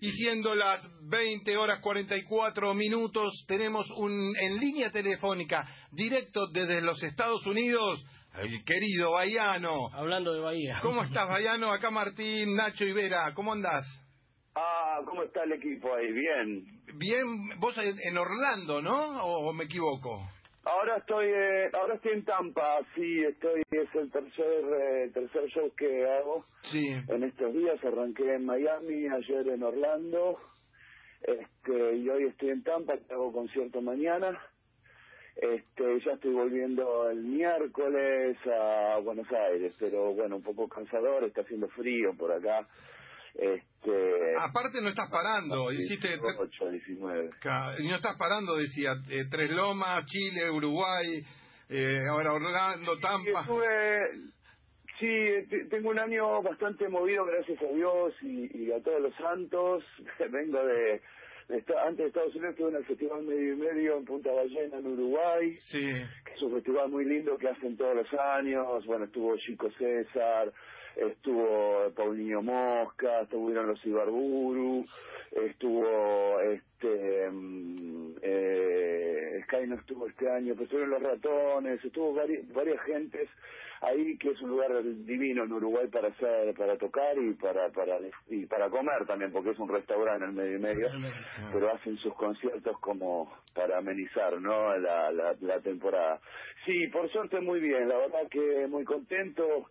Y siendo las 20 horas 44 minutos, tenemos un en línea telefónica directo desde los Estados Unidos, el querido Bayano. Hablando de Bahía. ¿Cómo estás, Bayano? Acá Martín, Nacho y Vera, ¿cómo andás? Ah, ¿cómo está el equipo ahí? Bien. Bien, vos en en Orlando, ¿no? ¿O me equivoco? Ahora estoy, eh, ahora estoy en Tampa, sí, estoy, es el tercer, eh, tercer show que hago Sí. en estos días. Arranqué en Miami, ayer en Orlando, este, y hoy estoy en Tampa, que hago concierto mañana. Este, ya estoy volviendo el miércoles a Buenos Aires, pero bueno, un poco cansador, está haciendo frío por acá. Este, Aparte no estás parando, hiciste... 8, 19. Ca- y no estás parando, decía, eh, Tres Lomas, Chile, Uruguay, eh, ahora Orlando, Tampa. estuve- sí, te- tengo un año bastante movido, gracias a Dios y, y a todos los santos. Vengo de, antes de Estados Unidos, estuve en el Festival Medio y Medio en Punta Ballena, en Uruguay, Sí, que es un festival muy lindo que hacen todos los años. Bueno, estuvo Chico César, estuvo Paulinho Mosca, estuvieron los Ibarburu, estuvo este mm, eh, Sky no estuvo este año, pero estuvieron los ratones, estuvo vari- varias gentes ahí que es un lugar divino en Uruguay para hacer, para tocar y para para y para comer también porque es un restaurante en el medio y medio pero hacen sus conciertos como para amenizar no la, la, la temporada. Sí por suerte muy bien la verdad que muy contento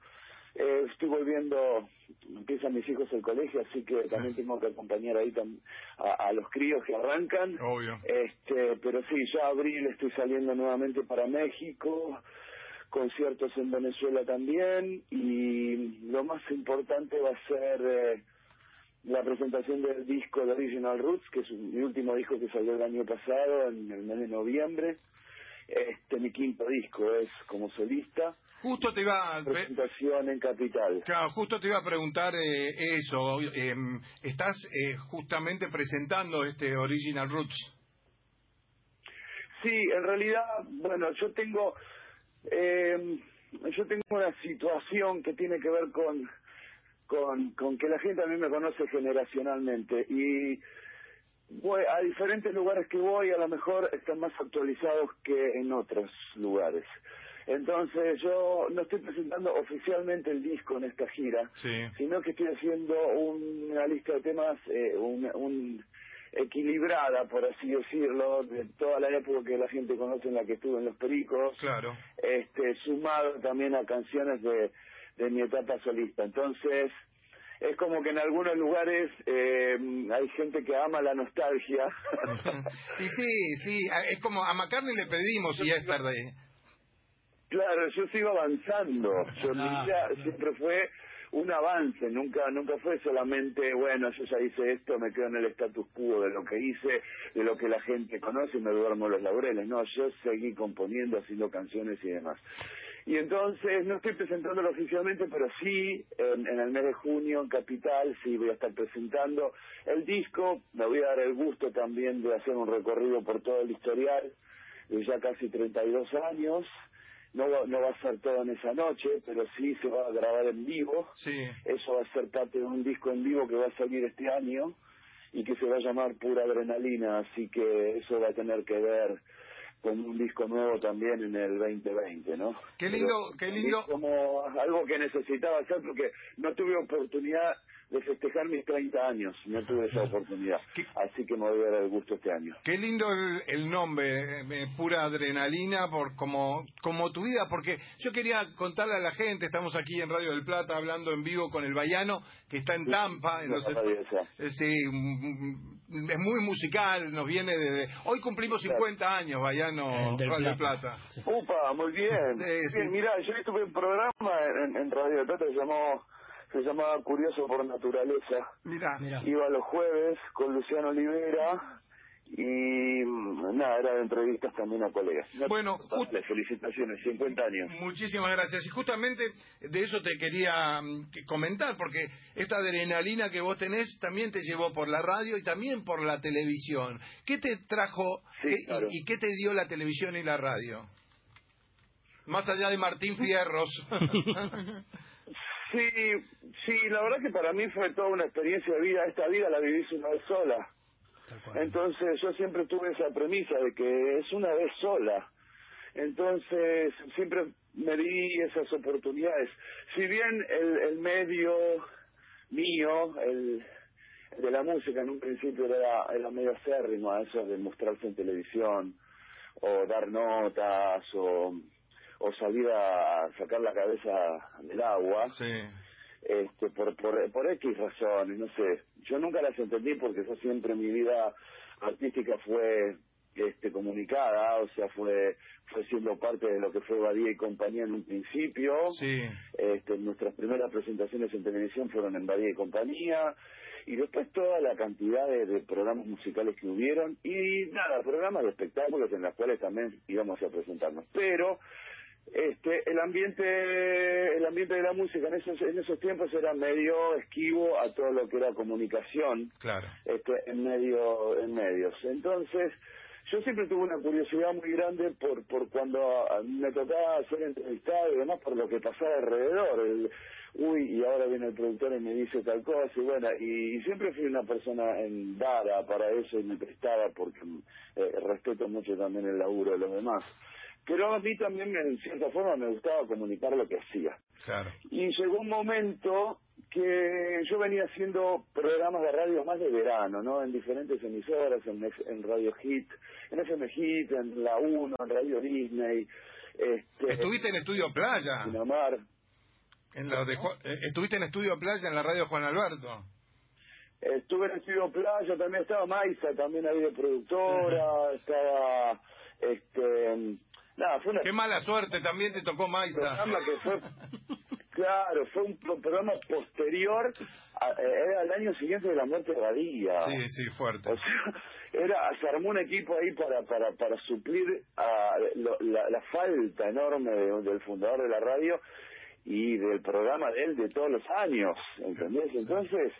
eh, estoy volviendo empiezan mis hijos el colegio así que también tengo que acompañar ahí tam- a, a los críos que arrancan obvio. este pero sí ya abril estoy saliendo nuevamente para México conciertos en Venezuela también y lo más importante va a ser eh, la presentación del disco de Original Roots, que es mi último disco que salió el año pasado, en el mes de noviembre. Este, mi quinto disco es como solista, Justo te iba, ve- presentación en Capital. claro, justo te iba a preguntar eh, eso. em, estás eh, justamente presentando este Original Roots. Sí, en realidad, bueno, yo tengo, eh, yo tengo una situación que tiene que ver con, con, con que la gente a mí me conoce generacionalmente y voy a diferentes lugares que voy a lo mejor están más actualizados que en otros lugares. Entonces yo no estoy presentando oficialmente el disco en esta gira, Sí. sino que estoy haciendo una lista de temas eh, un, un equilibrada, por así decirlo, de toda la época que la gente conoce en la que estuve en Los Pericos, Claro. este sumado también a canciones de, de mi etapa solista. Entonces, es como que en algunos lugares eh, hay gente que ama la nostalgia. Y sí, sí, es como a McCartney le pedimos y es tarde. Claro, yo sigo avanzando. Yo, mi Claro, vida claro. siempre fue un avance, nunca nunca fue solamente, bueno, yo ya hice esto, me quedo en el status quo de lo que hice, de lo que la gente conoce y me duermo los laureles. No, yo seguí componiendo, haciendo canciones y demás. Y entonces, no estoy presentándolo oficialmente, pero sí, en, en el mes de junio, en Capital, sí voy a estar presentando el disco. Me voy a dar el gusto también de hacer un recorrido por todo el historial de ya casi 32 años. No va, no va a ser todo en esa noche, pero sí se va a grabar en vivo. Sí. Eso va a ser parte de un disco en vivo que va a salir este año y que se va a llamar Pura Adrenalina, así que eso va a tener que ver con un disco nuevo también en el 2020, ¿no? Qué lindo, Pero qué lindo. Es como algo que necesitaba hacer porque no tuve oportunidad de festejar mis 30 años, no tuve esa oportunidad, ¿Qué? así que me voy a dar el gusto este año. Qué lindo el, el nombre, eh, pura adrenalina, por como, como tu vida, porque yo quería contarle a la gente, estamos aquí en Radio del Plata hablando en vivo con el Bayano, que está en Tampa, en No, los. Eh, Sí, mm, mm, es muy musical, nos viene desde... Hoy cumplimos Claro. 50 años, Bayano, Eh, del Radio del Plata. Plata. Sí. Upa, muy bien. Sí, Bien, sí. Mira, yo estuve en un programa en, en Radio de Plata que se llamó se llamaba Curioso por Naturaleza. Mira, Mira. Iba los jueves con Luciano Olivera y nada, era de entrevistas también a colegas. Bueno, felicitaciones, 50 años. muchísimas gracias. Y justamente de eso te quería mm, que comentar, porque esta adrenalina que vos tenés también te llevó por la radio y también por la televisión. ¿Qué te trajo Sí, qué- y- y, qué te dio la televisión y la radio? Más allá de Martín Fierros. Sí, sí, la verdad que para mí fue toda una experiencia de vida. Esta vida la viví una vez sola. Entonces yo siempre tuve esa premisa de que es una vez sola. Entonces siempre me di esas oportunidades. Si bien el, el medio mío, el, de la música en un principio era, era medio acérrimo a eso de mostrarse en televisión o dar notas o, o salir a sacar la cabeza del agua. Sí. Este, por, por, por X razones, no sé. Yo nunca las entendí porque yo siempre mi vida artística fue este, comunicada, o sea, fue fue siendo parte de lo que fue Badía y compañía en un principio. Sí. Este, nuestras primeras presentaciones en televisión fueron en Badía y compañía y después toda la cantidad de, programas musicales que hubieron y nada, programas de espectáculos en los cuales también íbamos a presentarnos. Pero este el ambiente el ambiente de la música en esos en esos tiempos era medio esquivo a todo lo que era comunicación. Claro. Este en medio en medios. Entonces yo siempre tuve una curiosidad muy grande por por cuando me tocaba ser entrevistado y demás por lo que pasaba alrededor. El, uy y ahora viene el productor y me dice tal cosa y bueno y, siempre fui una persona en dara para eso y me prestaba porque eh, respeto mucho también el laburo de los demás pero a mí también en cierta forma me gustaba comunicar lo que hacía claro y llegó un momento que yo venía haciendo programas de radio más de verano, ¿no? En diferentes emisoras, en, en Radio Hit, en FM Hit, en La 1, en Radio Disney. Este, ¿Estuviste en Estudio Playa? En la de, eh, ¿Estuviste en Estudio Playa en la radio Juan Alberto? Estuve en Estudio Playa, también estaba Maisa, también había productora, estaba... este Nada, fue una... Qué mala suerte, también te tocó que fue Claro, fue un programa posterior, a, eh, era el año siguiente de la muerte de Badía. Sí, sí, fuerte. O sea, era, se armó un equipo ahí para para para suplir a la, la, falta enorme del fundador de la radio y del programa de él de todos los años, ¿entendés? Entonces,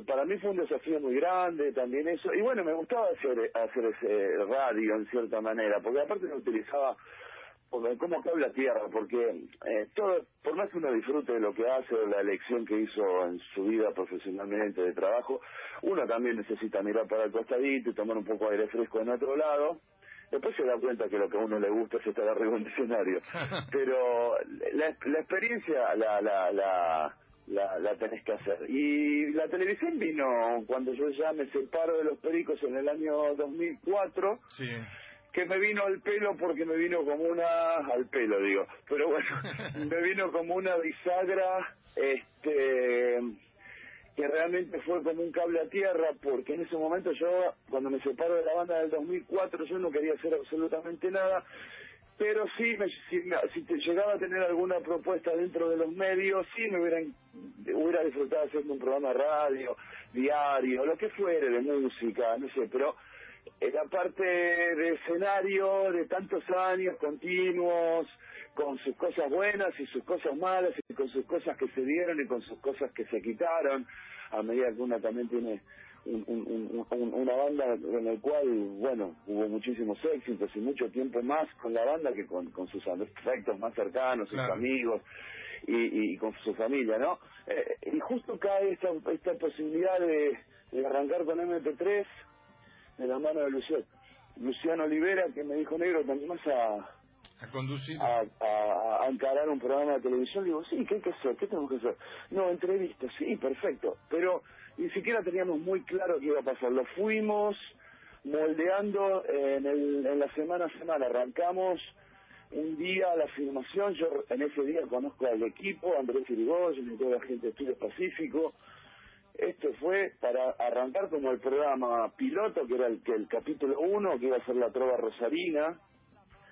para mí fue un desafío muy grande también eso, y bueno, me gustaba hacer, hacer ese radio en cierta manera, porque aparte no utilizaba cómo cabe la tierra, porque eh, todo, por más que uno disfrute de lo que hace o la elección que hizo en su vida profesionalmente de trabajo, uno también necesita mirar para el costadito y tomar un poco de aire fresco en otro lado. Después se da cuenta que lo que a uno le gusta es estar arriba en escenario. Pero la, la experiencia la, la, la, la, la tenés que hacer. Y la televisión vino cuando yo ya me separo de los pericos en el año 2004. Sí que me vino al pelo porque me vino como una al pelo digo pero bueno me vino como una bisagra este que realmente fue como un cable a tierra porque en ese momento yo cuando me separo de la banda del 2004 yo no quería hacer absolutamente nada pero sí me, si, si te llegaba a tener alguna propuesta dentro de los medios sí me hubieran hubiera disfrutado haciendo un programa radio diario lo que fuere de música no sé pero era parte de escenario de tantos años continuos, con sus cosas buenas y sus cosas malas, y con sus cosas que se dieron y con sus cosas que se quitaron, a medida que una también tiene una banda en la cual, bueno, hubo muchísimos éxitos y mucho tiempo más con la banda que con, sus afectos más cercanos, sus amigos y, con su familia, ¿no? Eh, y justo cae esta, esta posibilidad de, de arrancar con MP3 de la mano de Luciano, Luciano Olivera, que me dijo, negro, ¿te animás a, a conducir a, encarar un programa de televisión digo sí qué hay que hacer qué tenemos que hacer no entrevistas sí perfecto pero ni siquiera teníamos muy claro qué iba a pasar. Lo fuimos moldeando en, el, en la semana a semana. Arrancamos un día la filmación. Yo en ese día conozco al equipo Andrés Irigoyen y toda la gente de Estudios Pacífico. Esto fue para arrancar como el programa piloto, que era el, que el capítulo 1, que iba a ser la trova rosarina,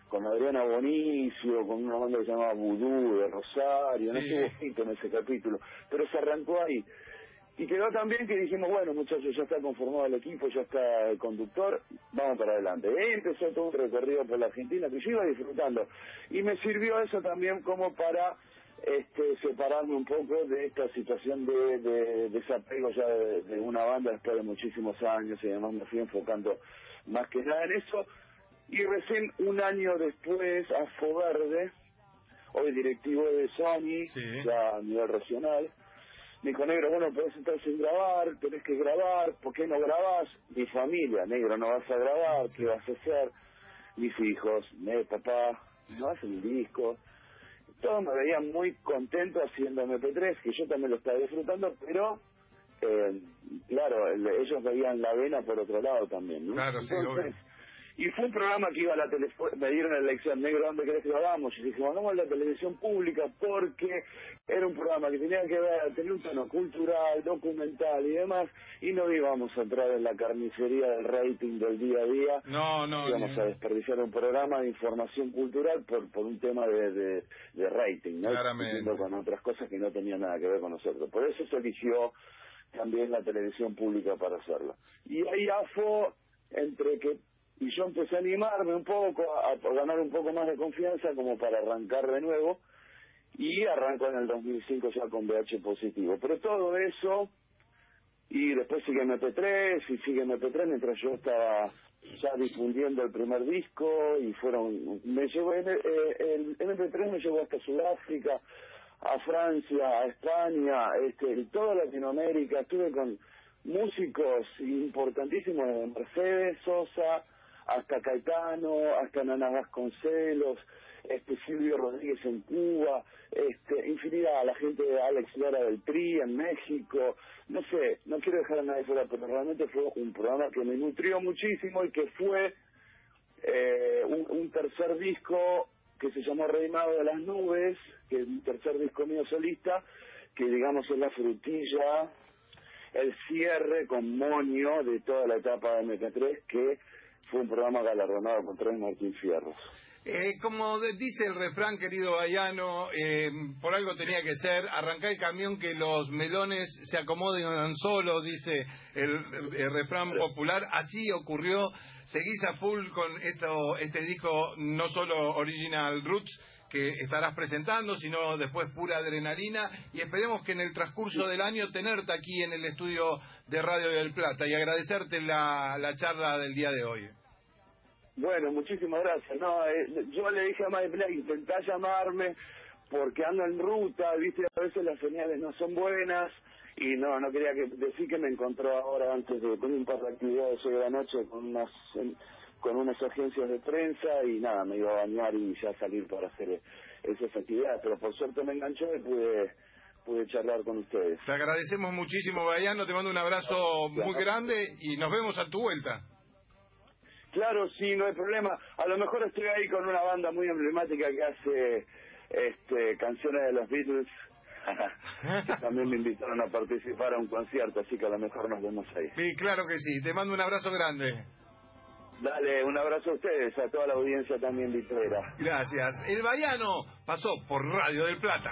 con Adriana Bonicio, con una banda que se llamaba Vudú de Rosario, no estuvo en ese capítulo, pero se arrancó ahí. Y quedó también que dijimos, bueno muchachos, ya está conformado el equipo, ya está el conductor, vamos para adelante. Y empezó todo un recorrido por la Argentina que yo iba disfrutando. Y me sirvió eso también como para este, separarme un poco de esta situación de, desapego ya de, una banda después de muchísimos años y además me fui enfocando más que nada en eso y recién un año después a Verde hoy directivo de Sony, ya a nivel regional. Me dijo, negro, bueno, podés estar sin grabar, tenés que grabar, ¿por qué no grabás? Mi familia, negro, no vas a grabar, ¿qué vas a hacer? Mis hijos, ne, papá, no hacen un disco. Todos me veían muy contento haciendo MP3, que yo también lo estaba disfrutando, pero eh, claro, ellos veían la vena por otro lado también, ¿no? Claro, sí, y fue un programa que iba a la televisión, me dieron la elección, negro, ¿dónde querés que lo hagamos? Y vamos a la televisión pública porque era un programa que tenía que ver, tenía un tono cultural, documental y demás, y no íbamos a entrar en la carnicería del rating del día a día. No, no. Íbamos a desperdiciar un programa de información cultural por, por un tema de, de, rating, ¿no? Claramente. Con otras cosas que no tenían nada que ver con nosotros. Por eso se eligió también la televisión pública para hacerlo. Y ahí AFO, entre que y yo empecé a animarme un poco, a, ganar un poco más de confianza como para arrancar de nuevo y arranco en el 2005 ya con VH positivo. Pero todo eso, y después sigue MP3 y sigue MP3 mientras yo estaba ya difundiendo el primer disco y fueron, me llevó, el, el MP3 me llevó hasta Sudáfrica, a Francia, a España, este, toda Latinoamérica, estuve con músicos importantísimos de Mercedes Sosa, hasta Caetano, hasta Nana Vasconcelos, este Silvio Rodríguez en Cuba, este, infinidad, la gente de Alex Lara del PRI en México, no sé, no quiero dejar a nadie fuera, pero realmente fue un programa que me nutrió muchísimo y que fue eh, un, tercer disco que se llamó Reinado de las Nubes, que es un tercer disco mío solista, que digamos es la frutilla, el cierre con monio de toda la etapa de MK3, que fue un programa galardonado con tres Martín Fierros. Eh, como dice el refrán, querido Bayano, eh, por algo tenía que ser, arrancar el camión que los melones se acomoden solo, dice el, refrán popular. Así ocurrió. Seguís a full con esto, este disco, no solo Original Roots, que estarás presentando, sino después pura adrenalina. Y esperemos que en el transcurso del año tenerte aquí en el estudio de Radio del Plata y agradecerte la, la charla del día de hoy. Bueno, muchísimas gracias. No, eh, yo le dije a Mike intentá llamarme porque ando en ruta, viste, a veces las señales no son buenas y no, no quería que decir que me encontró ahora antes de con un par de actividades hoy de la noche con unas con unas agencias de prensa y nada, me iba a bañar y ya salir para hacer esas actividades, pero por suerte me enganchó y pude pude charlar con ustedes. Te agradecemos muchísimo, Bayano, te mando un abrazo muy grande y nos vemos a tu vuelta. Claro, sí, no hay problema. A lo mejor estoy ahí con una banda muy emblemática que hace este, canciones de los Beatles. también me invitaron a participar a un concierto, así que a lo mejor nos vemos ahí. Sí, claro que sí. Te mando un abrazo grande. Dale, un abrazo a ustedes, a toda la audiencia también litera. Gracias. El Bayano pasó por Radio del Plata.